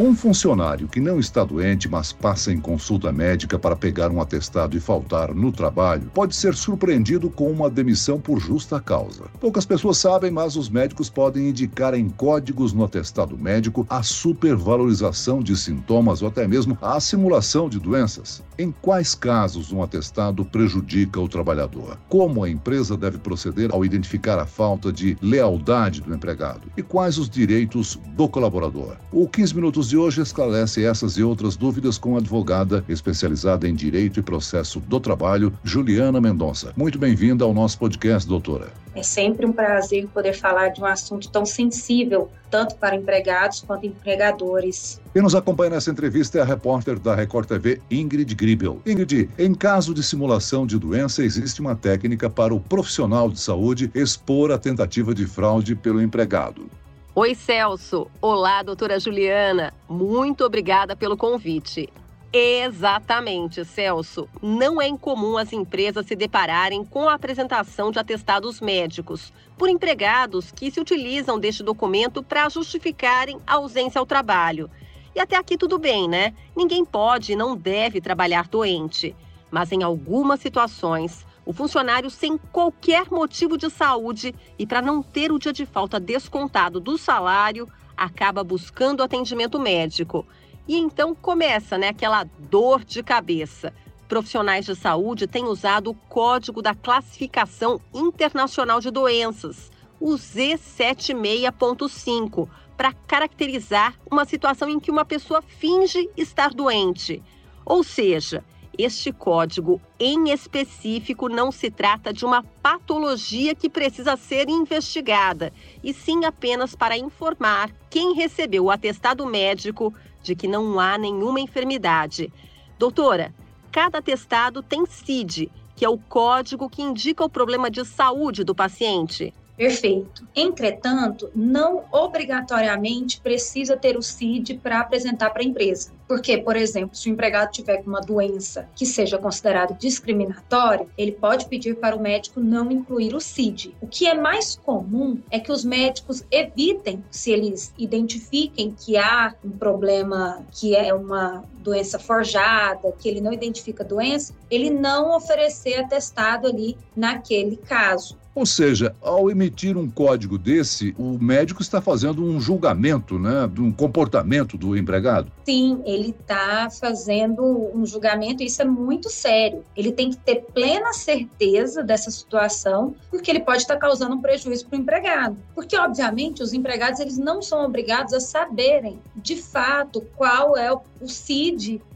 Um funcionário que não está doente, mas passa em consulta médica para pegar um atestado e faltar no trabalho, pode ser surpreendido com uma demissão por justa causa. Poucas pessoas sabem, mas os médicos podem indicar em códigos no atestado médico a supervalorização de sintomas ou até mesmo a simulação de doenças. Em quais casos um atestado prejudica o trabalhador? Como a empresa deve proceder ao identificar a falta de lealdade do empregado? E quais os direitos do colaborador? O 15 minutos de hoje esclarece essas e outras dúvidas com a advogada especializada em Direito e Processo do Trabalho, Juliana Mendonça. Muito bem-vinda ao nosso podcast, doutora. É sempre um prazer poder falar de um assunto tão sensível, tanto para empregados quanto empregadores. Quem nos acompanha nessa entrevista é a repórter da Record TV, Ingrid Gribel. Ingrid, em caso de simulação de doença, existe uma técnica para o profissional de saúde expor a tentativa de fraude pelo empregado. Oi, Celso. Olá, doutora Juliana. Muito obrigada pelo convite. Exatamente, Celso. Não é incomum as empresas se depararem com a apresentação de atestados médicos por empregados que se utilizam deste documento para justificarem a ausência ao trabalho. E até aqui tudo bem, né? Ninguém pode e não deve trabalhar doente. Mas em algumas situações, o funcionário sem qualquer motivo de saúde e para não ter o dia de falta descontado do salário, acaba buscando atendimento médico. E então começa né, aquela dor de cabeça. Profissionais de saúde têm usado o código da classificação internacional de doenças, o Z76.5, para caracterizar uma situação em que uma pessoa finge estar doente. Ou seja, este código em específico não se trata de uma patologia que precisa ser investigada, e sim apenas para informar quem recebeu o atestado médico de que não há nenhuma enfermidade. Doutora, cada atestado tem CID, que é o código que indica o problema de saúde do paciente. Perfeito. Entretanto, não obrigatoriamente precisa ter o CID para apresentar para a empresa. Porque, por exemplo, se o empregado tiver uma doença que seja considerada discriminatória, ele pode pedir para o médico não incluir o CID. O que é mais comum é que os médicos evitem, se eles identifiquem que há um problema que é uma doença forjada, que ele não identifica doença, ele não oferecer atestado ali naquele caso. Ou seja, ao emitir um código desse, o médico está fazendo um julgamento, né, de um comportamento do empregado? Sim, ele está fazendo um julgamento e isso é muito sério. Ele tem que ter plena certeza dessa situação, porque ele pode estar causando um prejuízo para o empregado. Porque, obviamente, os empregados eles não são obrigados a saberem, de fato, qual é o CID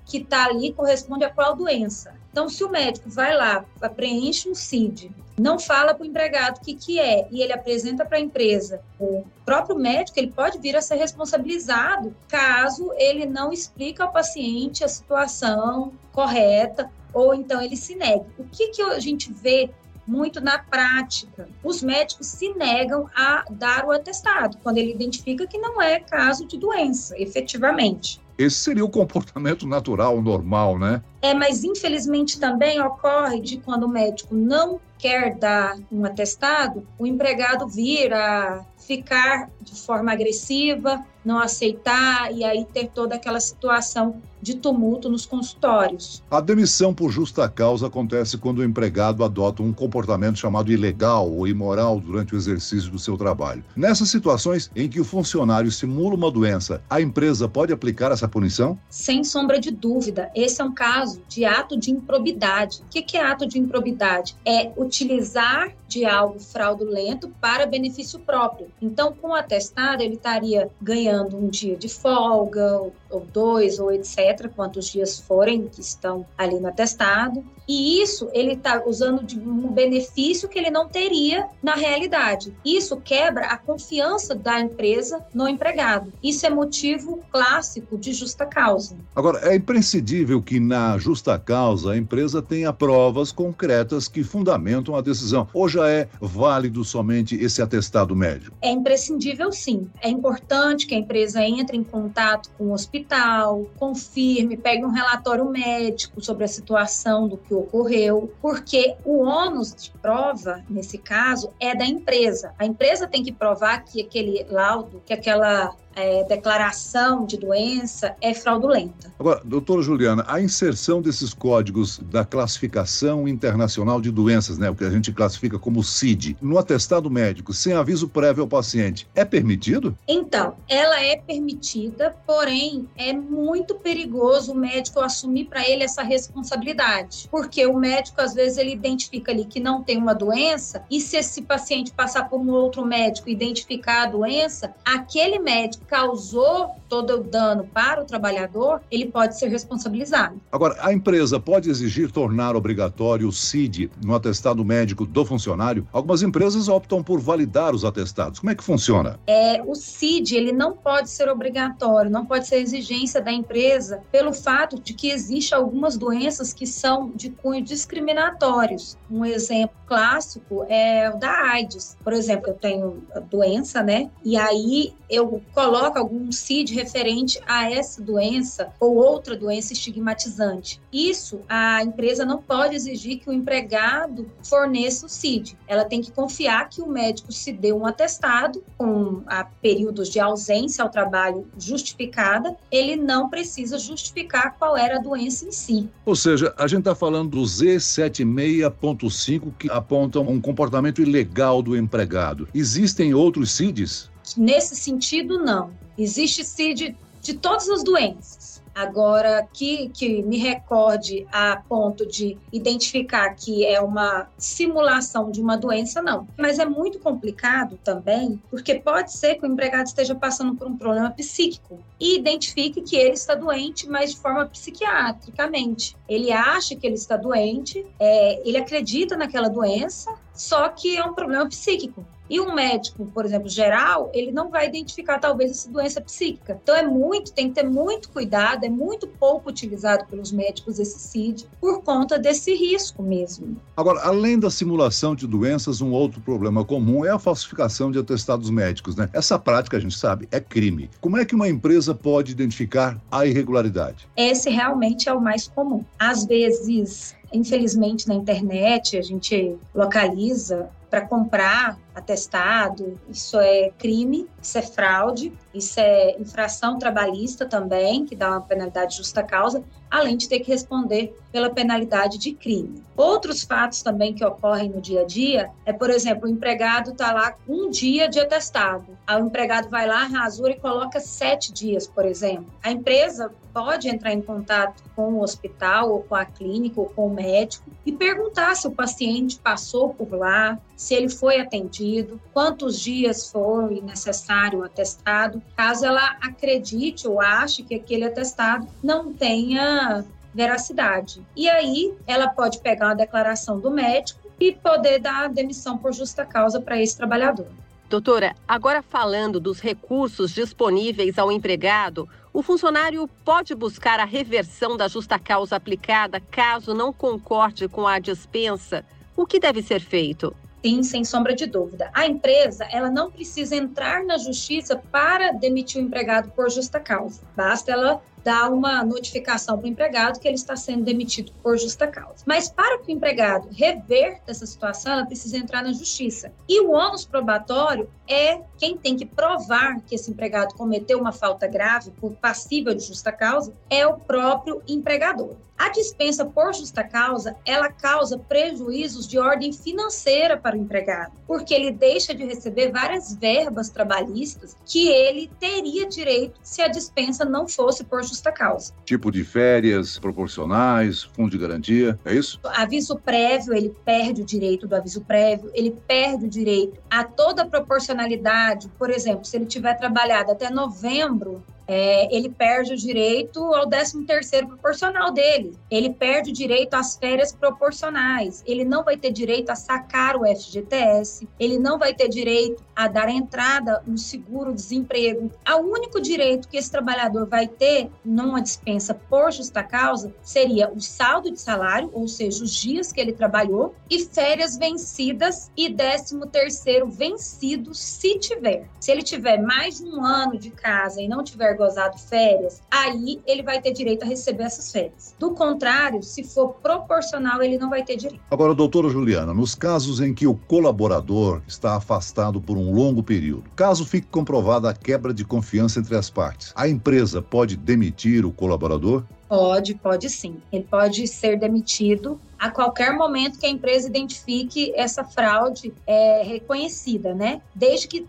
que está ali corresponde a qual doença. Então, se o médico vai lá, preenche um CID, não fala para o empregado o que, que é e ele apresenta para a empresa, o próprio médico ele pode vir a ser responsabilizado caso ele não explica ao paciente a situação correta ou então ele se negue. O que, que a gente vê muito na prática. Os médicos se negam a dar o atestado quando ele identifica que não é caso de doença, efetivamente. Esse seria o comportamento natural, normal, né? É, mas infelizmente também ocorre de quando o médico não quer dar um atestado, o empregado vir a ficar de forma agressiva, não aceitar e aí ter toda aquela situação de tumulto nos consultórios. A demissão por justa causa acontece quando o empregado adota um comportamento chamado ilegal ou imoral durante o exercício do seu trabalho. Nessas situações em que o funcionário simula uma doença, a empresa pode aplicar essa punição? Sem sombra de dúvida. Esse é um caso de ato de improbidade. O que é ato de improbidade? É utilizar de algo fraudulento para benefício próprio. Então, com o atestado, ele estaria ganhando um dia de folga, ou dois, ou etc., quantos dias forem que estão ali no atestado. E isso ele está usando de um benefício que ele não teria na realidade. Isso quebra a confiança da empresa no empregado. Isso é motivo clássico de justa causa. Agora, é imprescindível que na justa causa a empresa tenha provas concretas que fundamentam a decisão. Ou já é válido somente esse atestado médico? é imprescindível sim. É importante que a empresa entre em contato com o hospital, confirme, pegue um relatório médico sobre a situação do que ocorreu, porque o ônus de prova, nesse caso, é da empresa. A empresa tem que provar que aquele laudo, que aquela é, declaração de doença é fraudulenta. Agora, doutora Juliana, a inserção desses códigos da classificação internacional de doenças, né, o que a gente classifica como CID, no atestado médico, sem aviso prévio ao paciente, é permitido? Então, ela é permitida, porém é muito perigoso o médico assumir para ele essa responsabilidade, porque o médico às vezes ele identifica ali que não tem uma doença e se esse paciente passar por um outro médico e identificar a doença, aquele médico causou todo o dano para o trabalhador, ele pode ser responsabilizado. Agora, a empresa pode exigir tornar obrigatório o CID no atestado médico do funcionário? Algumas empresas optam por validar os atestados. Como é que funciona? É, o CID, ele não pode ser obrigatório, não pode ser exigência da empresa pelo fato de que existe algumas doenças que são de cunho discriminatórios. Um exemplo clássico é o da AIDS. Por exemplo, eu tenho doença, né? E aí eu coloco coloca algum CID referente a essa doença ou outra doença estigmatizante. Isso a empresa não pode exigir que o empregado forneça o CID. Ela tem que confiar que o médico se deu um atestado com períodos de ausência ao trabalho justificada, ele não precisa justificar qual era a doença em si. Ou seja, a gente está falando do Z76.5 que apontam um comportamento ilegal do empregado. Existem outros CIDs? Nesse sentido, não. Existe CID de todas as doenças. Agora, que, que me recorde a ponto de identificar que é uma simulação de uma doença, não. Mas é muito complicado também, porque pode ser que o empregado esteja passando por um problema psíquico e identifique que ele está doente, mas de forma psiquiatricamente. Ele acha que ele está doente, é, ele acredita naquela doença, só que é um problema psíquico. E um médico, por exemplo, geral, ele não vai identificar talvez essa doença psíquica. Então é muito, tem que ter muito cuidado, é muito pouco utilizado pelos médicos esse CID por conta desse risco mesmo. Agora, além da simulação de doenças, um outro problema comum é a falsificação de atestados médicos, né? Essa prática, a gente sabe, é crime. Como é que uma empresa pode identificar a irregularidade? Esse realmente é o mais comum. Às vezes, infelizmente, na internet, a gente localiza para comprar atestado, isso é crime, isso é fraude, isso é infração trabalhista também, que dá uma penalidade justa causa, além de ter que responder pela penalidade de crime. Outros fatos também que ocorrem no dia a dia é, por exemplo, o empregado está lá um dia de atestado, o empregado vai lá, rasura e coloca sete dias, por exemplo. A empresa pode entrar em contato com o hospital ou com a clínica ou com o médico e perguntar se o paciente passou por lá, se ele foi atendido, quantos dias foi necessário o atestado, caso ela acredite ou ache que aquele atestado não tenha veracidade. E aí ela pode pegar uma declaração do médico e poder dar demissão por justa causa para esse trabalhador. Doutora, agora falando dos recursos disponíveis ao empregado, o funcionário pode buscar a reversão da justa causa aplicada caso não concorde com a dispensa? O que deve ser feito? Sim, sem sombra de dúvida. A empresa, ela não precisa entrar na justiça para demitir o empregado por justa causa. Basta ela dar uma notificação para o empregado que ele está sendo demitido por justa causa. Mas para que o empregado reverta essa situação, ela precisa entrar na justiça. E o ônus probatório é quem tem que provar que esse empregado cometeu uma falta grave por passível de justa causa é o próprio empregador. A dispensa por justa causa, ela causa prejuízos de ordem financeira para o empregado, porque ele deixa de receber várias verbas trabalhistas que ele teria direito se a dispensa não fosse por justa causa. Tipo de férias proporcionais, fundo de garantia, é isso? Aviso prévio, ele perde o direito do aviso prévio, ele perde o direito a toda a proporcionalidade, por exemplo, se ele tiver trabalhado até novembro é, ele perde o direito ao 13 terceiro proporcional dele, ele perde o direito às férias proporcionais, ele não vai ter direito a sacar o FGTS, ele não vai ter direito a dar entrada no seguro-desemprego. O único direito que esse trabalhador vai ter numa dispensa por justa causa seria o saldo de salário, ou seja, os dias que ele trabalhou, e férias vencidas e 13 terceiro vencido, se tiver. Se ele tiver mais de um ano de casa e não tiver gozado férias, aí ele vai ter direito a receber essas férias. Do contrário, se for proporcional, ele não vai ter direito. Agora, doutora Juliana, nos casos em que o colaborador está afastado por um longo período, caso fique comprovada a quebra de confiança entre as partes, a empresa pode demitir o colaborador? Pode, pode sim. Ele pode ser demitido a qualquer momento que a empresa identifique essa fraude é, reconhecida, né? Desde que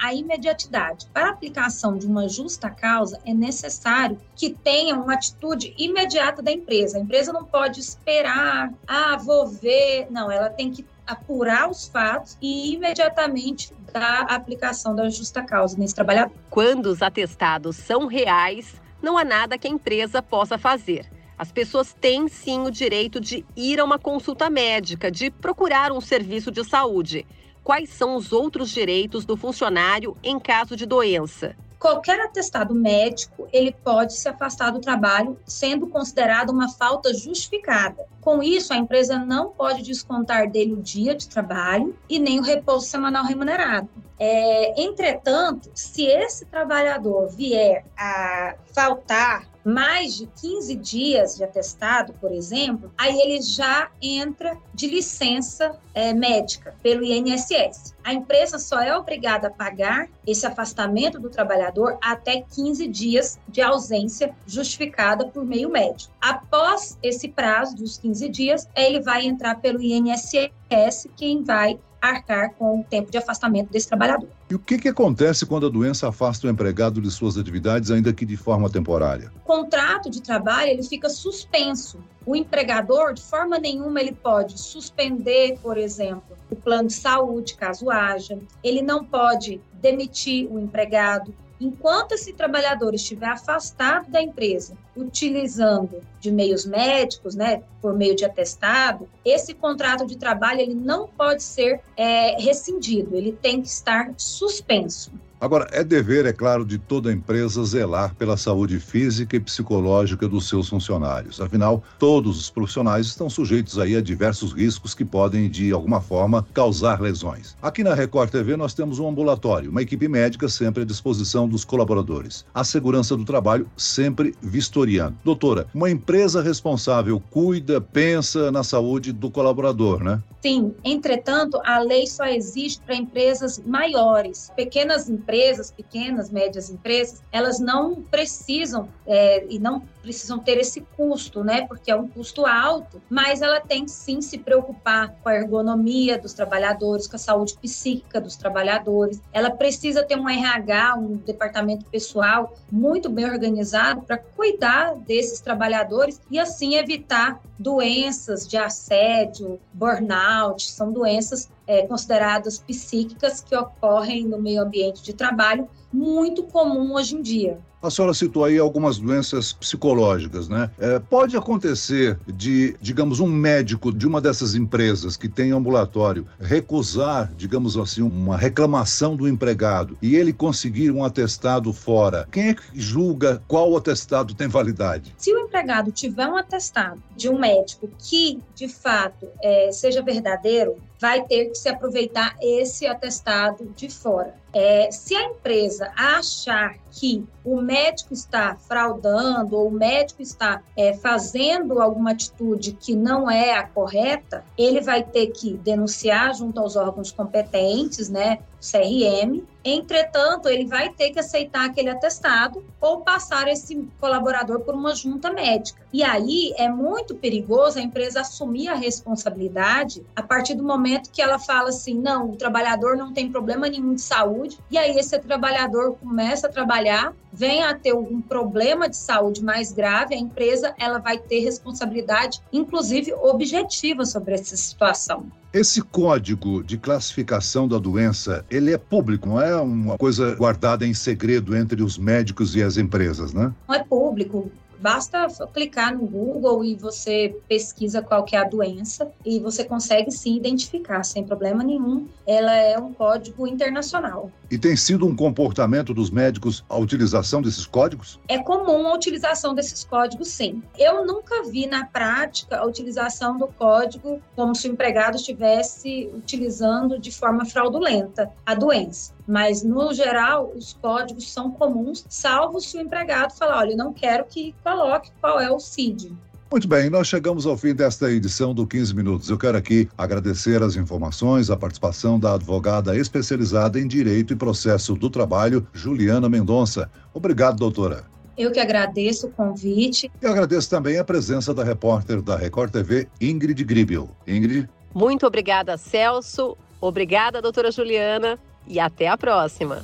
a imediatidade. Para a aplicação de uma justa causa, é necessário que tenha uma atitude imediata da empresa. A empresa não pode esperar, ah, vou ver. Não, ela tem que apurar os fatos e imediatamente dar a aplicação da justa causa nesse trabalhador. Quando os atestados são reais, não há nada que a empresa possa fazer. As pessoas têm sim o direito de ir a uma consulta médica, de procurar um serviço de saúde. Quais são os outros direitos do funcionário em caso de doença? Qualquer atestado médico, ele pode se afastar do trabalho, sendo considerado uma falta justificada. Com isso, a empresa não pode descontar dele o dia de trabalho e nem o repouso semanal remunerado. É, entretanto, se esse trabalhador vier a faltar mais de 15 dias de atestado, por exemplo, aí ele já entra de licença é, médica pelo INSS. A empresa só é obrigada a pagar esse afastamento do trabalhador até 15 dias de ausência justificada por meio médico. Após esse prazo dos 15 dias, ele vai entrar pelo INSS, quem vai arcar com o tempo de afastamento desse trabalhador. E o que, que acontece quando a doença afasta o empregado de suas atividades, ainda que de forma temporária? O contrato de trabalho ele fica suspenso. O empregador, de forma nenhuma, ele pode suspender, por exemplo, o plano de saúde, caso haja. Ele não pode demitir o empregado, Enquanto esse trabalhador estiver afastado da empresa, utilizando de meios médicos, né, por meio de atestado, esse contrato de trabalho ele não pode ser é, rescindido, ele tem que estar suspenso. Agora, é dever, é claro, de toda empresa zelar pela saúde física e psicológica dos seus funcionários. Afinal, todos os profissionais estão sujeitos aí a diversos riscos que podem, de alguma forma, causar lesões. Aqui na Record TV nós temos um ambulatório, uma equipe médica sempre à disposição dos colaboradores. A segurança do trabalho sempre vistoriando. Doutora, uma empresa responsável cuida, pensa na saúde do colaborador, né? Sim, entretanto, a lei só existe para empresas maiores. Pequenas empresas, pequenas, médias empresas, elas não precisam é, e não precisam ter esse custo, né? Porque é um custo alto, mas ela tem sim se preocupar com a ergonomia dos trabalhadores, com a saúde psíquica dos trabalhadores. Ela precisa ter um RH, um departamento pessoal muito bem organizado para cuidar desses trabalhadores e assim evitar doenças de assédio, burnout, são doenças é, consideradas psíquicas que ocorrem no meio ambiente de trabalho, muito comum hoje em dia. A senhora citou aí algumas doenças psicológicas, né? É, pode acontecer de, digamos, um médico de uma dessas empresas que tem ambulatório recusar, digamos assim, uma reclamação do empregado e ele conseguir um atestado fora. Quem é que julga qual atestado tem validade? Se o empregado tiver um atestado de um médico que, de fato, é, seja verdadeiro, vai ter que se aproveitar esse atestado de fora. É, se a empresa achar que o médico está fraudando ou o médico está é, fazendo alguma atitude que não é a correta, ele vai ter que denunciar junto aos órgãos competentes, né, CRM. Entretanto, ele vai ter que aceitar aquele atestado ou passar esse colaborador por uma junta médica. E aí é muito perigoso a empresa assumir a responsabilidade a partir do momento que ela fala assim: não, o trabalhador não tem problema nenhum de saúde, e aí esse trabalhador começa a trabalhar, vem a ter um problema de saúde mais grave, a empresa ela vai ter responsabilidade, inclusive objetiva, sobre essa situação. Esse código de classificação da doença, ele é público, não é uma coisa guardada em segredo entre os médicos e as empresas, né? Não é público. Basta clicar no Google e você pesquisa qual que é a doença e você consegue sim identificar sem problema nenhum. Ela é um código internacional. E tem sido um comportamento dos médicos a utilização desses códigos? É comum a utilização desses códigos, sim. Eu nunca vi na prática a utilização do código como se o empregado estivesse utilizando de forma fraudulenta a doença. Mas, no geral, os códigos são comuns, salvo se o empregado falar: olha, eu não quero que coloque qual é o CID. Muito bem, nós chegamos ao fim desta edição do 15 Minutos. Eu quero aqui agradecer as informações, a participação da advogada especializada em Direito e Processo do Trabalho, Juliana Mendonça. Obrigado, doutora. Eu que agradeço o convite. E agradeço também a presença da repórter da Record TV, Ingrid Gribel. Ingrid. Muito obrigada, Celso. Obrigada, doutora Juliana. E até a próxima.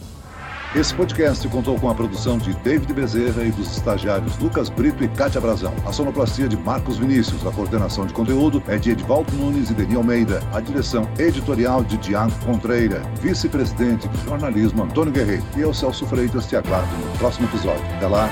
Esse podcast contou com a produção de David Bezerra e dos estagiários Lucas Brito e Cátia Brazão. A sonoplastia de Marcos Vinícius. A coordenação de conteúdo é de Edvaldo Nunes e Deni Almeida. A direção editorial de Diago Contreira. Vice-presidente de jornalismo Antônio Guerreiro. E eu, Celso Freitas, te aguardo no próximo episódio. Até lá.